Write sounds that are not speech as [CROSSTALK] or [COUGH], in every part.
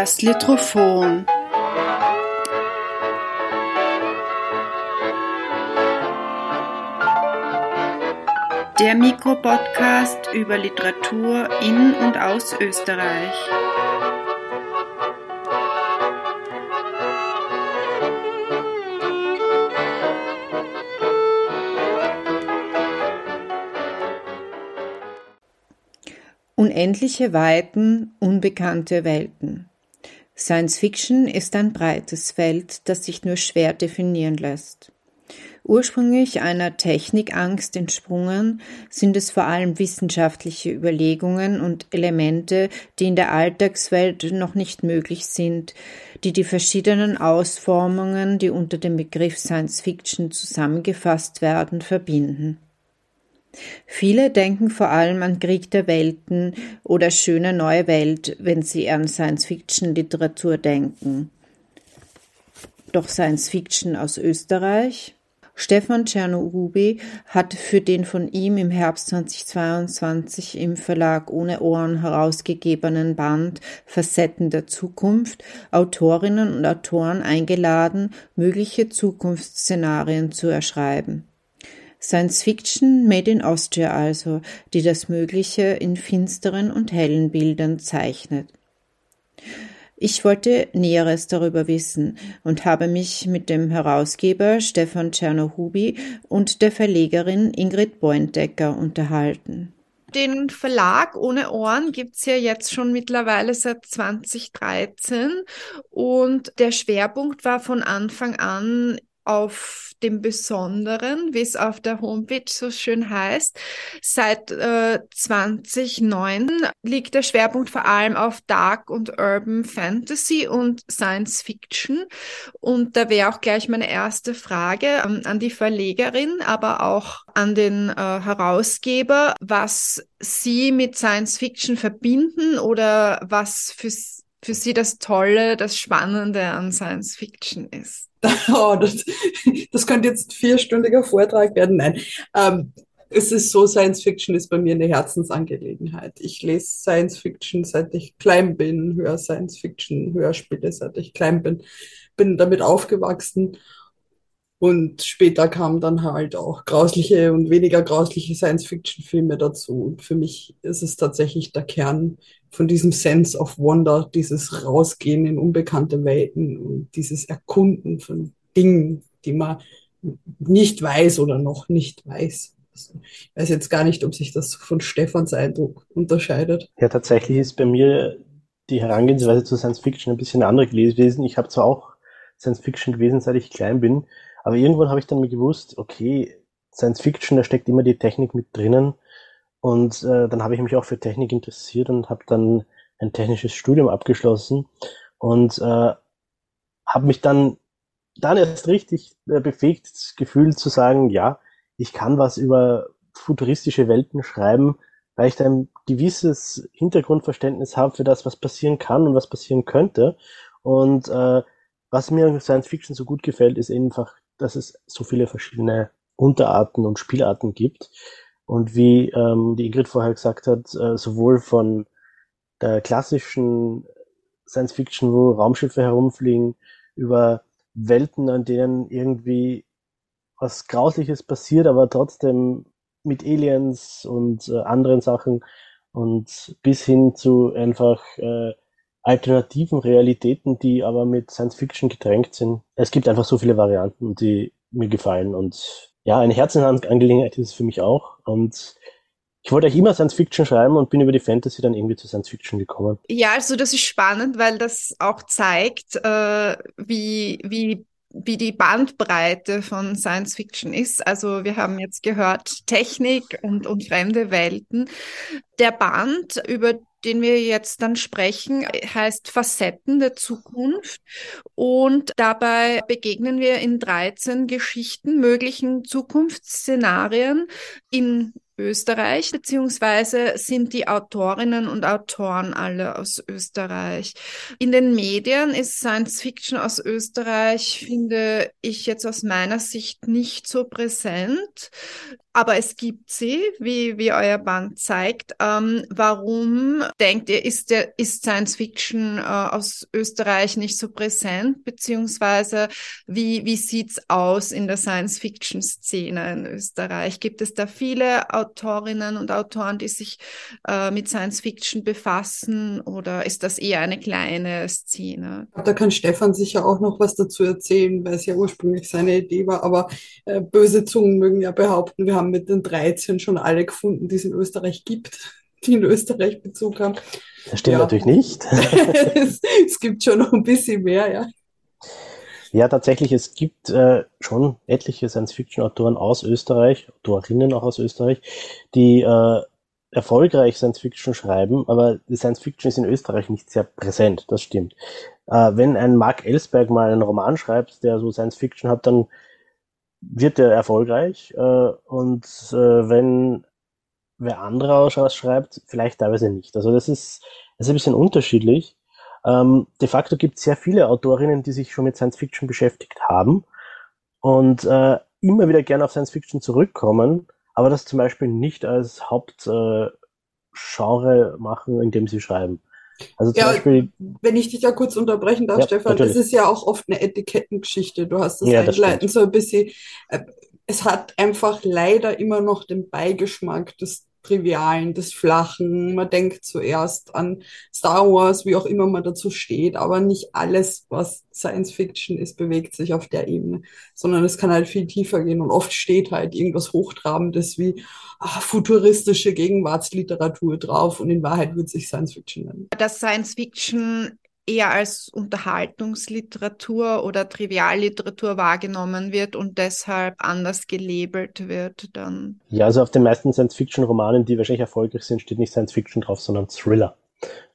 Das Litrophon. Der Mikropodcast über Literatur in und aus Österreich. Unendliche Weiten, unbekannte Welten. Science Fiction ist ein breites Feld, das sich nur schwer definieren lässt. Ursprünglich einer Technikangst entsprungen, sind es vor allem wissenschaftliche Überlegungen und Elemente, die in der Alltagswelt noch nicht möglich sind, die die verschiedenen Ausformungen, die unter dem Begriff Science Fiction zusammengefasst werden, verbinden. Viele denken vor allem an Krieg der Welten oder Schöne neue Welt, wenn sie an Science-Fiction-Literatur denken. Doch Science-Fiction aus Österreich? Stefan Czernorubi hat für den von ihm im Herbst 2022 im Verlag Ohne Ohren herausgegebenen Band Facetten der Zukunft Autorinnen und Autoren eingeladen, mögliche Zukunftsszenarien zu erschreiben. Science Fiction made in Austria also, die das Mögliche in finsteren und hellen Bildern zeichnet. Ich wollte Näheres darüber wissen und habe mich mit dem Herausgeber Stefan Czernohubi und der Verlegerin Ingrid Boindecker unterhalten. Den Verlag ohne Ohren gibt's ja jetzt schon mittlerweile seit 2013 und der Schwerpunkt war von Anfang an auf dem Besonderen, wie es auf der Homepage so schön heißt. Seit äh, 2009 liegt der Schwerpunkt vor allem auf Dark und Urban Fantasy und Science Fiction. Und da wäre auch gleich meine erste Frage ähm, an die Verlegerin, aber auch an den äh, Herausgeber, was Sie mit Science Fiction verbinden oder was für, für Sie das Tolle, das Spannende an Science Fiction ist. [LAUGHS] oh, das, das könnte jetzt ein vierstündiger Vortrag werden. Nein, ähm, es ist so, Science Fiction ist bei mir eine Herzensangelegenheit. Ich lese Science Fiction, seit ich klein bin, höre Science Fiction, Hörspiele, seit ich klein bin, bin damit aufgewachsen. Und später kamen dann halt auch grausliche und weniger grausliche Science-Fiction-Filme dazu. Und für mich ist es tatsächlich der Kern von diesem Sense of Wonder, dieses Rausgehen in unbekannte Welten und dieses Erkunden von Dingen, die man nicht weiß oder noch nicht weiß. Also ich weiß jetzt gar nicht, ob sich das von Stefans Eindruck unterscheidet. Ja, tatsächlich ist bei mir die Herangehensweise zu Science Fiction ein bisschen andere gewesen. Ich habe zwar auch Science Fiction gewesen, seit ich klein bin, aber irgendwann habe ich dann mir gewusst, okay, Science Fiction, da steckt immer die Technik mit drinnen. Und äh, dann habe ich mich auch für Technik interessiert und habe dann ein technisches Studium abgeschlossen und äh, habe mich dann dann erst richtig äh, befähigt gefühlt zu sagen, ja, ich kann was über futuristische Welten schreiben, weil ich da ein gewisses Hintergrundverständnis habe für das, was passieren kann und was passieren könnte. Und äh, was mir Science Fiction so gut gefällt, ist einfach, dass es so viele verschiedene Unterarten und Spielarten gibt. Und wie ähm, die Ingrid vorher gesagt hat, äh, sowohl von der klassischen Science Fiction, wo Raumschiffe herumfliegen, über Welten, an denen irgendwie was Grausliches passiert, aber trotzdem mit Aliens und äh, anderen Sachen und bis hin zu einfach äh, alternativen Realitäten, die aber mit Science Fiction gedrängt sind. Es gibt einfach so viele Varianten, die mir gefallen und ja, eine Herzensangelegenheit ist es für mich auch und ich wollte eigentlich immer Science Fiction schreiben und bin über die Fantasy dann irgendwie zu Science Fiction gekommen. Ja, also das ist spannend, weil das auch zeigt, äh, wie, wie wie die Bandbreite von Science Fiction ist. Also wir haben jetzt gehört Technik und, und fremde Welten. Der Band, über den wir jetzt dann sprechen, heißt Facetten der Zukunft. Und dabei begegnen wir in 13 Geschichten möglichen Zukunftsszenarien in Österreich, beziehungsweise sind die Autorinnen und Autoren alle aus Österreich. In den Medien ist Science Fiction aus Österreich, finde ich jetzt aus meiner Sicht nicht so präsent. Aber es gibt sie, wie, wie euer Band zeigt. Ähm, warum denkt ihr, ist, der, ist Science Fiction äh, aus Österreich nicht so präsent? Beziehungsweise wie, wie sieht's aus in der Science Fiction Szene in Österreich? Gibt es da viele Autorinnen und Autoren, die sich äh, mit Science Fiction befassen? Oder ist das eher eine kleine Szene? Da kann Stefan sicher auch noch was dazu erzählen, weil es ja ursprünglich seine Idee war. Aber äh, böse Zungen mögen ja behaupten, wir haben mit den 13 schon alle gefunden, die es in Österreich gibt, [LAUGHS] die in Österreich Bezug haben. Das stimmt ja. natürlich nicht. es, [LAUGHS] es, gibt schon noch ein bisschen mehr, ja. Ja, tatsächlich, es gibt äh, schon etliche Science-Fiction-Autoren aus Österreich, Autorinnen auch aus Österreich, die äh, erfolgreich Science-Fiction schreiben, aber die Science-Fiction ist in Österreich nicht sehr präsent, das stimmt. Äh, wenn ein Mark Ellsberg mal einen Roman schreibt, der so Science-Fiction hat, dann wird er erfolgreich. Äh, und äh, wenn wer anderer was schreibt, vielleicht teilweise nicht. Also das ist, das ist ein bisschen unterschiedlich. Ähm, de facto gibt es sehr viele Autorinnen, die sich schon mit Science Fiction beschäftigt haben und äh, immer wieder gerne auf Science Fiction zurückkommen, aber das zum Beispiel nicht als Hauptgenre äh, machen, indem sie schreiben. Also zum ja, Beispiel, wenn ich dich da kurz unterbrechen darf, ja, Stefan, natürlich. das ist ja auch oft eine Etikettengeschichte. Du hast das ja, einleitend so ein bisschen. Äh, es hat einfach leider immer noch den Beigeschmack des Trivialen, des Flachen. Man denkt zuerst an Star Wars, wie auch immer man dazu steht, aber nicht alles, was Science Fiction ist, bewegt sich auf der Ebene, sondern es kann halt viel tiefer gehen und oft steht halt irgendwas Hochtrabendes wie ach, futuristische Gegenwartsliteratur drauf und in Wahrheit wird sich Science Fiction nennen. Das Science Fiction eher als Unterhaltungsliteratur oder Trivialliteratur wahrgenommen wird und deshalb anders gelabelt wird dann. Ja, also auf den meisten Science-Fiction-Romanen, die wahrscheinlich erfolgreich sind, steht nicht Science-Fiction drauf, sondern Thriller.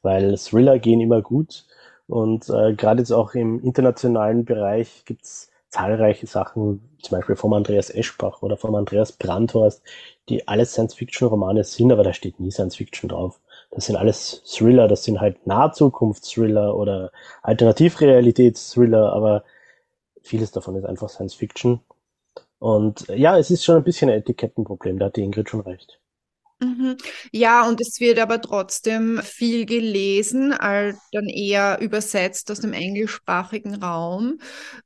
Weil Thriller gehen immer gut und äh, gerade jetzt auch im internationalen Bereich gibt's zahlreiche Sachen, zum Beispiel vom Andreas Eschbach oder vom Andreas Brandhorst, die alles Science-Fiction-Romane sind, aber da steht nie Science-Fiction drauf. Das sind alles Thriller, das sind halt Nahzukunftsthriller oder Alternativrealitätsthriller, aber vieles davon ist einfach Science Fiction. Und ja, es ist schon ein bisschen ein Etikettenproblem, da hat die Ingrid schon recht. Mhm. Ja, und es wird aber trotzdem viel gelesen, dann eher übersetzt aus dem englischsprachigen Raum.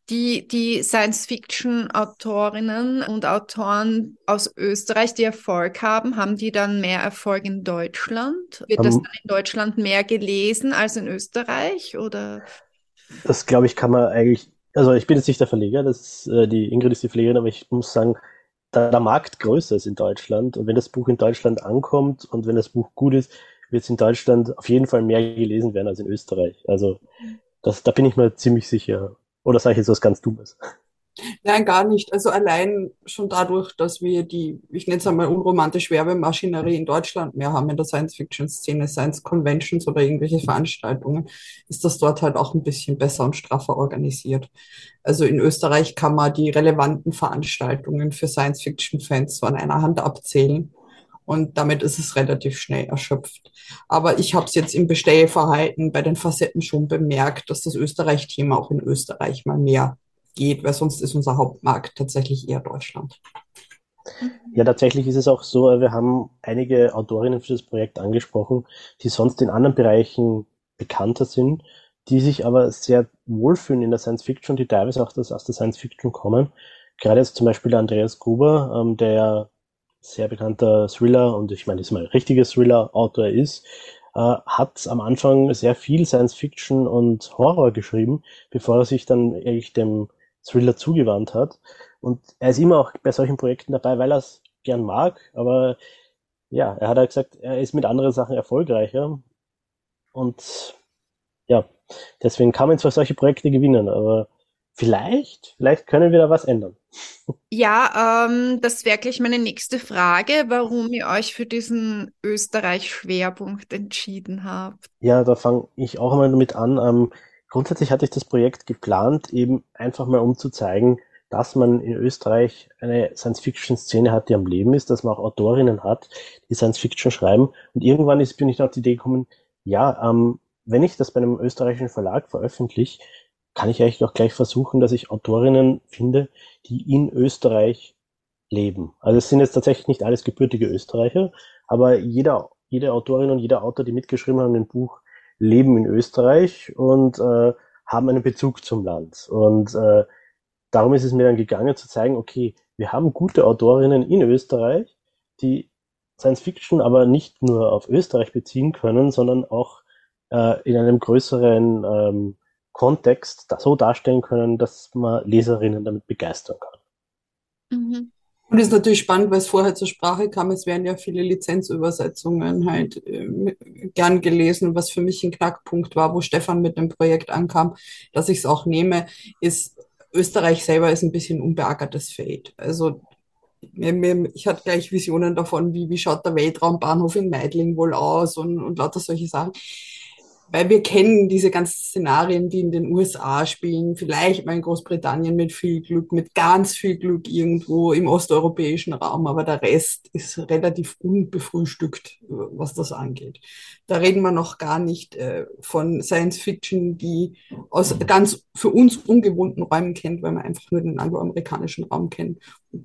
Die, die Science-Fiction-Autorinnen und Autoren aus Österreich, die Erfolg haben, haben die dann mehr Erfolg in Deutschland? Wird um, das ähm. dann in Deutschland mehr gelesen als in Österreich? Oder? Das glaube ich, kann man eigentlich, also ich bin jetzt nicht der Verleger, das, äh, die Ingrid ist die Verlegerin, aber ich muss sagen, da der Markt größer ist in Deutschland und wenn das Buch in Deutschland ankommt und wenn das Buch gut ist, wird es in Deutschland auf jeden Fall mehr gelesen werden als in Österreich. Also das, da bin ich mir ziemlich sicher. Oder sage ich jetzt was ganz Dummes? Nein, gar nicht. Also allein schon dadurch, dass wir die, ich nenne es einmal unromantische Werbemaschinerie in Deutschland mehr haben in der Science-Fiction-Szene, Science-Conventions oder irgendwelche Veranstaltungen, ist das dort halt auch ein bisschen besser und straffer organisiert. Also in Österreich kann man die relevanten Veranstaltungen für Science-Fiction-Fans so an einer Hand abzählen. Und damit ist es relativ schnell erschöpft. Aber ich habe es jetzt im Bestellverhalten bei den Facetten schon bemerkt, dass das Österreich-Thema auch in Österreich mal mehr geht, weil sonst ist unser Hauptmarkt tatsächlich eher Deutschland. Ja, tatsächlich ist es auch so, wir haben einige Autorinnen für das Projekt angesprochen, die sonst in anderen Bereichen bekannter sind, die sich aber sehr wohlfühlen in der Science Fiction, die teilweise auch das, aus der Science Fiction kommen. Gerade jetzt zum Beispiel Andreas Gruber, ähm, der sehr bekannter Thriller und ich meine, ist mal ein richtiger Thriller-Autor ist, äh, hat am Anfang sehr viel Science Fiction und Horror geschrieben, bevor er sich dann eigentlich dem Thriller zugewandt hat. Und er ist immer auch bei solchen Projekten dabei, weil er es gern mag. Aber ja, er hat halt gesagt, er ist mit anderen Sachen erfolgreicher. Und ja, deswegen kann man zwar solche Projekte gewinnen, aber vielleicht, vielleicht können wir da was ändern. Ja, ähm, das wäre gleich meine nächste Frage, warum ihr euch für diesen Österreich-Schwerpunkt entschieden habt. Ja, da fange ich auch mal damit an. Ähm, Grundsätzlich hatte ich das Projekt geplant, eben einfach mal um zu zeigen, dass man in Österreich eine Science-Fiction-Szene hat, die am Leben ist, dass man auch Autorinnen hat, die Science-Fiction schreiben. Und irgendwann ist, bin ich auf die Idee gekommen, ja, ähm, wenn ich das bei einem österreichischen Verlag veröffentliche, kann ich eigentlich auch gleich versuchen, dass ich Autorinnen finde, die in Österreich leben. Also es sind jetzt tatsächlich nicht alles gebürtige Österreicher, aber jeder, jede Autorin und jeder Autor, die mitgeschrieben haben im Buch, leben in Österreich und äh, haben einen Bezug zum Land. Und äh, darum ist es mir dann gegangen zu zeigen, okay, wir haben gute Autorinnen in Österreich, die Science Fiction aber nicht nur auf Österreich beziehen können, sondern auch äh, in einem größeren ähm, Kontext so darstellen können, dass man Leserinnen damit begeistern kann. Mhm. Und ist natürlich spannend, weil es vorher zur Sprache kam, es werden ja viele Lizenzübersetzungen halt äh, gern gelesen. Was für mich ein Knackpunkt war, wo Stefan mit dem Projekt ankam, dass ich es auch nehme, ist, Österreich selber ist ein bisschen unbeackertes Feld. Also ich hatte gleich Visionen davon, wie, wie schaut der Weltraumbahnhof in Meidling wohl aus und, und lauter solche Sachen weil wir kennen diese ganzen Szenarien, die in den USA spielen, vielleicht mal in Großbritannien mit viel Glück, mit ganz viel Glück irgendwo im osteuropäischen Raum, aber der Rest ist relativ unbefrühstückt, was das angeht. Da reden wir noch gar nicht äh, von Science Fiction, die aus ganz für uns ungewohnten Räumen kennt, weil wir einfach nur den angloamerikanischen Raum kennen.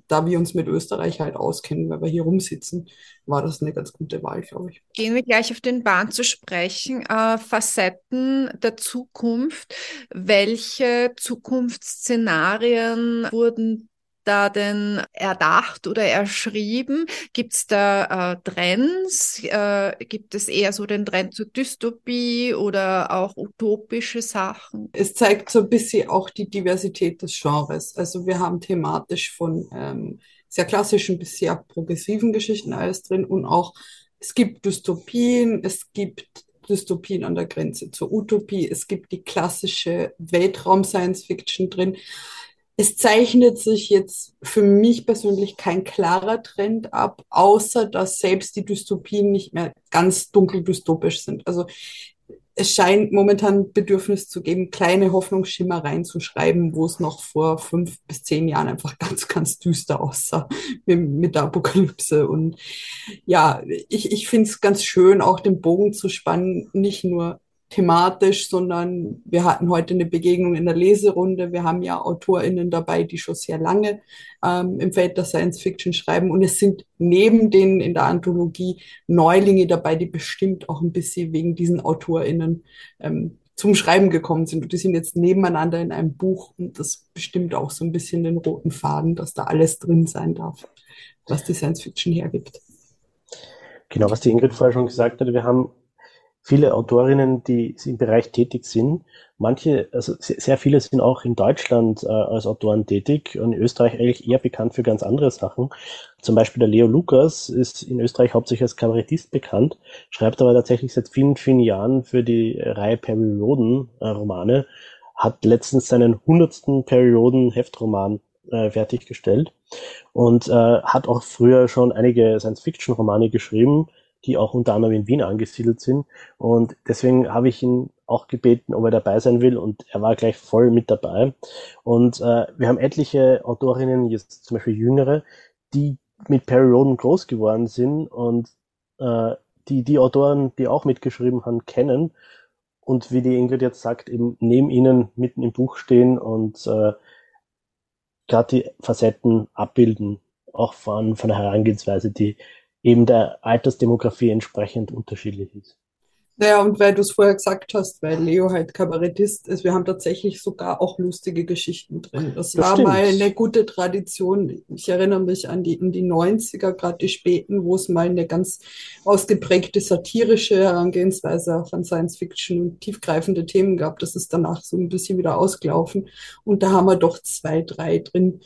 Da wir uns mit Österreich halt auskennen, weil wir hier rumsitzen, war das eine ganz gute Wahl, glaube ich. Gehen wir gleich auf den Bahn zu sprechen. Äh, Facetten der Zukunft. Welche Zukunftsszenarien wurden da denn erdacht oder erschrieben? Gibt es da äh, Trends? Äh, gibt es eher so den Trend zur Dystopie oder auch utopische Sachen? Es zeigt so ein bisschen auch die Diversität des Genres. Also wir haben thematisch von ähm, sehr klassischen bis sehr progressiven Geschichten alles drin und auch es gibt Dystopien, es gibt Dystopien an der Grenze zur Utopie, es gibt die klassische Weltraum-Science-Fiction drin es zeichnet sich jetzt für mich persönlich kein klarer Trend ab, außer dass selbst die Dystopien nicht mehr ganz dunkel dystopisch sind. Also es scheint momentan Bedürfnis zu geben, kleine Hoffnungsschimmer reinzuschreiben, wo es noch vor fünf bis zehn Jahren einfach [LAUGHS] ganz, ganz düster aussah mit, mit der Apokalypse. Und ja, ich, ich finde es ganz schön, auch den Bogen zu spannen, nicht nur thematisch, sondern wir hatten heute eine Begegnung in der Leserunde. Wir haben ja AutorInnen dabei, die schon sehr lange ähm, im Feld der Science Fiction schreiben. Und es sind neben denen in der Anthologie Neulinge dabei, die bestimmt auch ein bisschen wegen diesen AutorInnen ähm, zum Schreiben gekommen sind. Und die sind jetzt nebeneinander in einem Buch und das bestimmt auch so ein bisschen den roten Faden, dass da alles drin sein darf, was die Science Fiction hergibt. Genau, was die Ingrid vorher schon gesagt hat, wir haben viele Autorinnen, die im Bereich tätig sind. Manche, also sehr viele sind auch in Deutschland äh, als Autoren tätig und in Österreich eigentlich eher bekannt für ganz andere Sachen. Zum Beispiel der Leo Lukas ist in Österreich hauptsächlich als Kabarettist bekannt, schreibt aber tatsächlich seit vielen, vielen Jahren für die Reihe Roden äh, hat letztens seinen hundertsten Perry Roden Heftroman äh, fertiggestellt und äh, hat auch früher schon einige Science-Fiction-Romane geschrieben, die auch unter anderem in Wien angesiedelt sind. Und deswegen habe ich ihn auch gebeten, ob er dabei sein will und er war gleich voll mit dabei. Und äh, wir haben etliche Autorinnen, jetzt zum Beispiel jüngere, die mit Perry Roden groß geworden sind und äh, die die Autoren, die auch mitgeschrieben haben, kennen und wie die Ingrid jetzt sagt, eben neben ihnen mitten im Buch stehen und äh, gerade die Facetten abbilden, auch von, von der Herangehensweise, die eben der Altersdemografie entsprechend unterschiedlich ist. Naja, und weil du es vorher gesagt hast, weil Leo halt Kabarettist ist, wir haben tatsächlich sogar auch lustige Geschichten drin. Das, das war stimmt. mal eine gute Tradition. Ich erinnere mich an die, in die 90er, gerade die späten, wo es mal eine ganz ausgeprägte satirische Herangehensweise auch an Science Fiction und tiefgreifende Themen gab. Das ist danach so ein bisschen wieder ausgelaufen. Und da haben wir doch zwei, drei drin,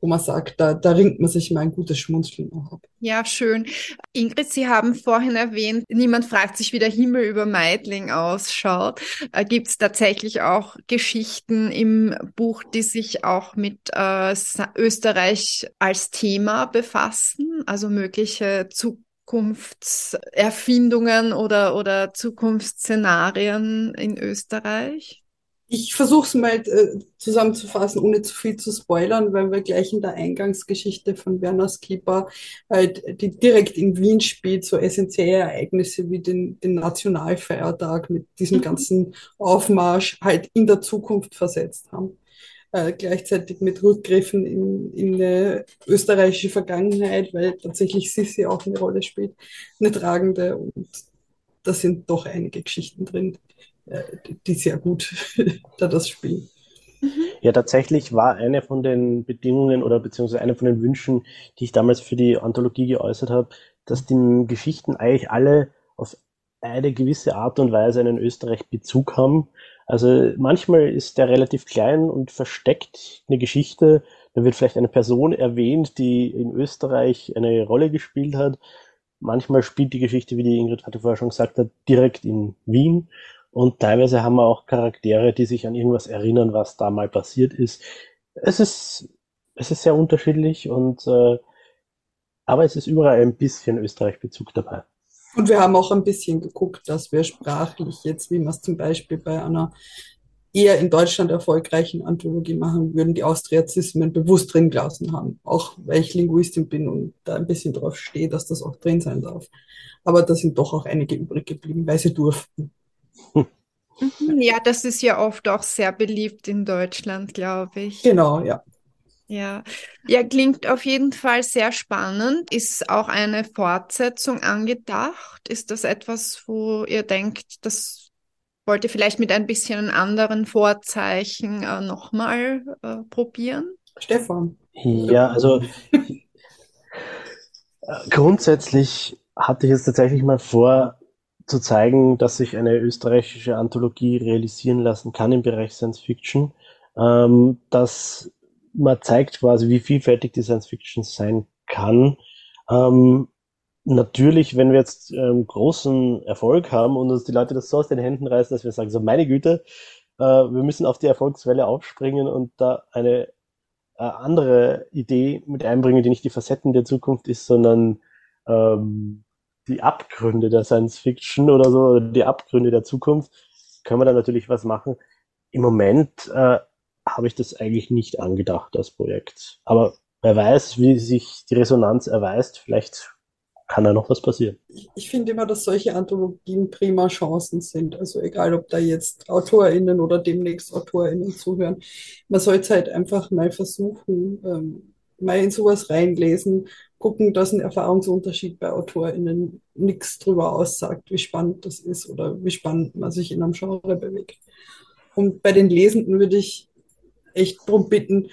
wo man sagt, da, da ringt man sich mal ein gutes Schmunzeln auch ab. Ja, schön. Ingrid, Sie haben vorhin erwähnt, niemand fragt sich, wie der Himmel über Meidling ausschaut. Äh, Gibt es tatsächlich auch Geschichten im Buch, die sich auch mit äh, Österreich als Thema befassen, also mögliche Zukunftserfindungen oder, oder Zukunftsszenarien in Österreich? Ich versuche es mal äh, zusammenzufassen, ohne zu viel zu spoilern, weil wir gleich in der Eingangsgeschichte von Werner Skipper halt, die direkt in Wien spielt, so essentielle Ereignisse wie den, den Nationalfeiertag mit diesem Mhm. ganzen Aufmarsch halt in der Zukunft versetzt haben. Äh, gleichzeitig mit Rückgriffen in, in eine österreichische Vergangenheit, weil tatsächlich Sissi auch eine Rolle spielt, eine tragende. Und da sind doch einige Geschichten drin, die sehr gut [LAUGHS] da das spielen. Ja, tatsächlich war eine von den Bedingungen oder beziehungsweise eine von den Wünschen, die ich damals für die Anthologie geäußert habe, dass die Geschichten eigentlich alle auf eine gewisse Art und Weise einen Österreich-Bezug haben. Also manchmal ist der relativ klein und versteckt eine Geschichte. Da wird vielleicht eine Person erwähnt, die in Österreich eine Rolle gespielt hat. Manchmal spielt die Geschichte, wie die Ingrid hatte vorher schon gesagt hat, direkt in Wien. Und teilweise haben wir auch Charaktere, die sich an irgendwas erinnern, was da mal passiert ist. Es ist, es ist sehr unterschiedlich und äh, aber es ist überall ein bisschen Österreich-Bezug dabei. Und wir haben auch ein bisschen geguckt, dass wir sprachlich jetzt, wie wir es zum Beispiel bei einer eher in Deutschland erfolgreichen Anthologie machen würden, die Austriazismen bewusst drin gelassen haben. Auch weil ich Linguistin bin und da ein bisschen drauf stehe, dass das auch drin sein darf. Aber da sind doch auch einige übrig geblieben, weil sie durften. Mhm, Ja, das ist ja oft auch sehr beliebt in Deutschland, glaube ich. Genau, ja. Ja. Ja, klingt auf jeden Fall sehr spannend. Ist auch eine Fortsetzung angedacht? Ist das etwas, wo ihr denkt, das wollt ihr vielleicht mit ein bisschen anderen Vorzeichen äh, nochmal äh, probieren? Stefan. Ja, also [LAUGHS] grundsätzlich hatte ich jetzt tatsächlich mal vor, zu zeigen, dass sich eine österreichische Anthologie realisieren lassen kann im Bereich Science Fiction. Ähm, dass man zeigt quasi, wie vielfältig die Science Fiction sein kann. Ähm, natürlich, wenn wir jetzt ähm, großen Erfolg haben und uns die Leute das so aus den Händen reißen, dass wir sagen, so meine Güte, äh, wir müssen auf die Erfolgswelle aufspringen und da eine äh, andere Idee mit einbringen, die nicht die Facetten der Zukunft ist, sondern ähm, die Abgründe der Science Fiction oder so, die Abgründe der Zukunft, können wir da natürlich was machen. Im Moment äh, habe ich das eigentlich nicht angedacht, das Projekt. Aber wer weiß, wie sich die Resonanz erweist, vielleicht kann da noch was passieren. Ich, ich finde immer, dass solche Anthologien prima Chancen sind. Also egal, ob da jetzt AutorInnen oder demnächst AutorInnen zuhören. Man sollte halt einfach mal versuchen, ähm, mal in sowas reinlesen, gucken, dass ein Erfahrungsunterschied bei AutorInnen nichts drüber aussagt, wie spannend das ist oder wie spannend man sich in einem Genre bewegt. Und bei den Lesenden würde ich echt darum bitten,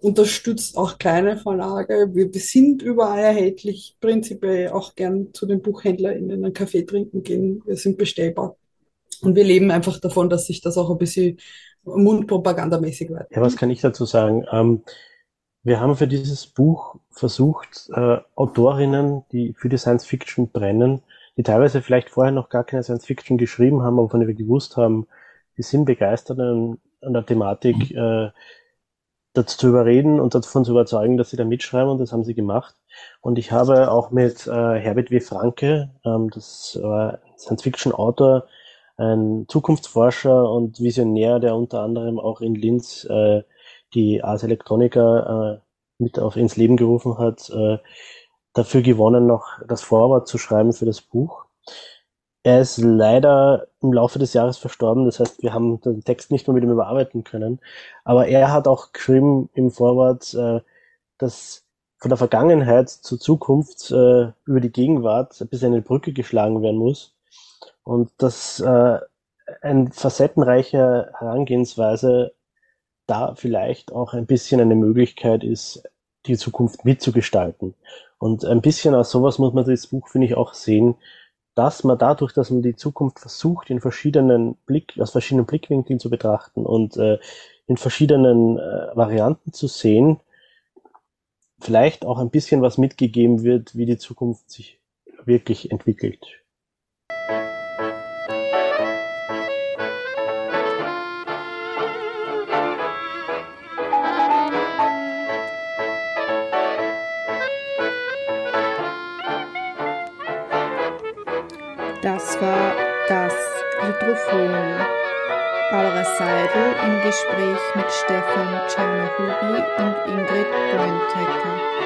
unterstützt auch kleine Verlage. Wir, sind überall erhältlich, prinzipiell auch gern zu den BuchhändlerInnen einen Kaffee trinken gehen. Wir sind bestellbar. Und wir leben einfach davon, dass sich das auch ein bisschen mundpropagandamäßig wird. Ja, was kann ich dazu sagen? Ähm, wir haben für dieses Buch versucht, äh, Autorinnen, die für die Science Fiction brennen, die teilweise vielleicht vorher noch gar keine Science Fiction geschrieben haben, aber von der wir gewusst haben, die sind begeistert an, an der Thematik, äh, dazu zu überreden und davon zu überzeugen, dass sie da mitschreiben und das haben sie gemacht. Und ich habe auch mit äh, Herbert W. Franke, ähm, das war Science-Fiction-Autor, ein Zukunftsforscher und Visionär, der unter anderem auch in Linz äh, die Ars Electronica äh, mit auf ins Leben gerufen hat, äh, dafür gewonnen, noch das Vorwort zu schreiben für das Buch. Er ist leider im Laufe des Jahres verstorben, das heißt, wir haben den Text nicht mehr mit ihm überarbeiten können. Aber er hat auch geschrieben im Vorwort, äh, dass von der Vergangenheit zur Zukunft äh, über die Gegenwart bisschen eine Brücke geschlagen werden muss. Und dass äh, ein facettenreicher Herangehensweise da vielleicht auch ein bisschen eine Möglichkeit ist, die Zukunft mitzugestalten. Und ein bisschen aus sowas muss man das Buch, finde ich, auch sehen, dass man dadurch, dass man die Zukunft versucht, in verschiedenen Blick, aus verschiedenen Blickwinkeln zu betrachten und äh, in verschiedenen äh, Varianten zu sehen, vielleicht auch ein bisschen was mitgegeben wird, wie die Zukunft sich wirklich entwickelt. Das war das Hydrophon. Barbara Seidel im Gespräch mit Stefan Czernohubi und Ingrid Bräuntecker.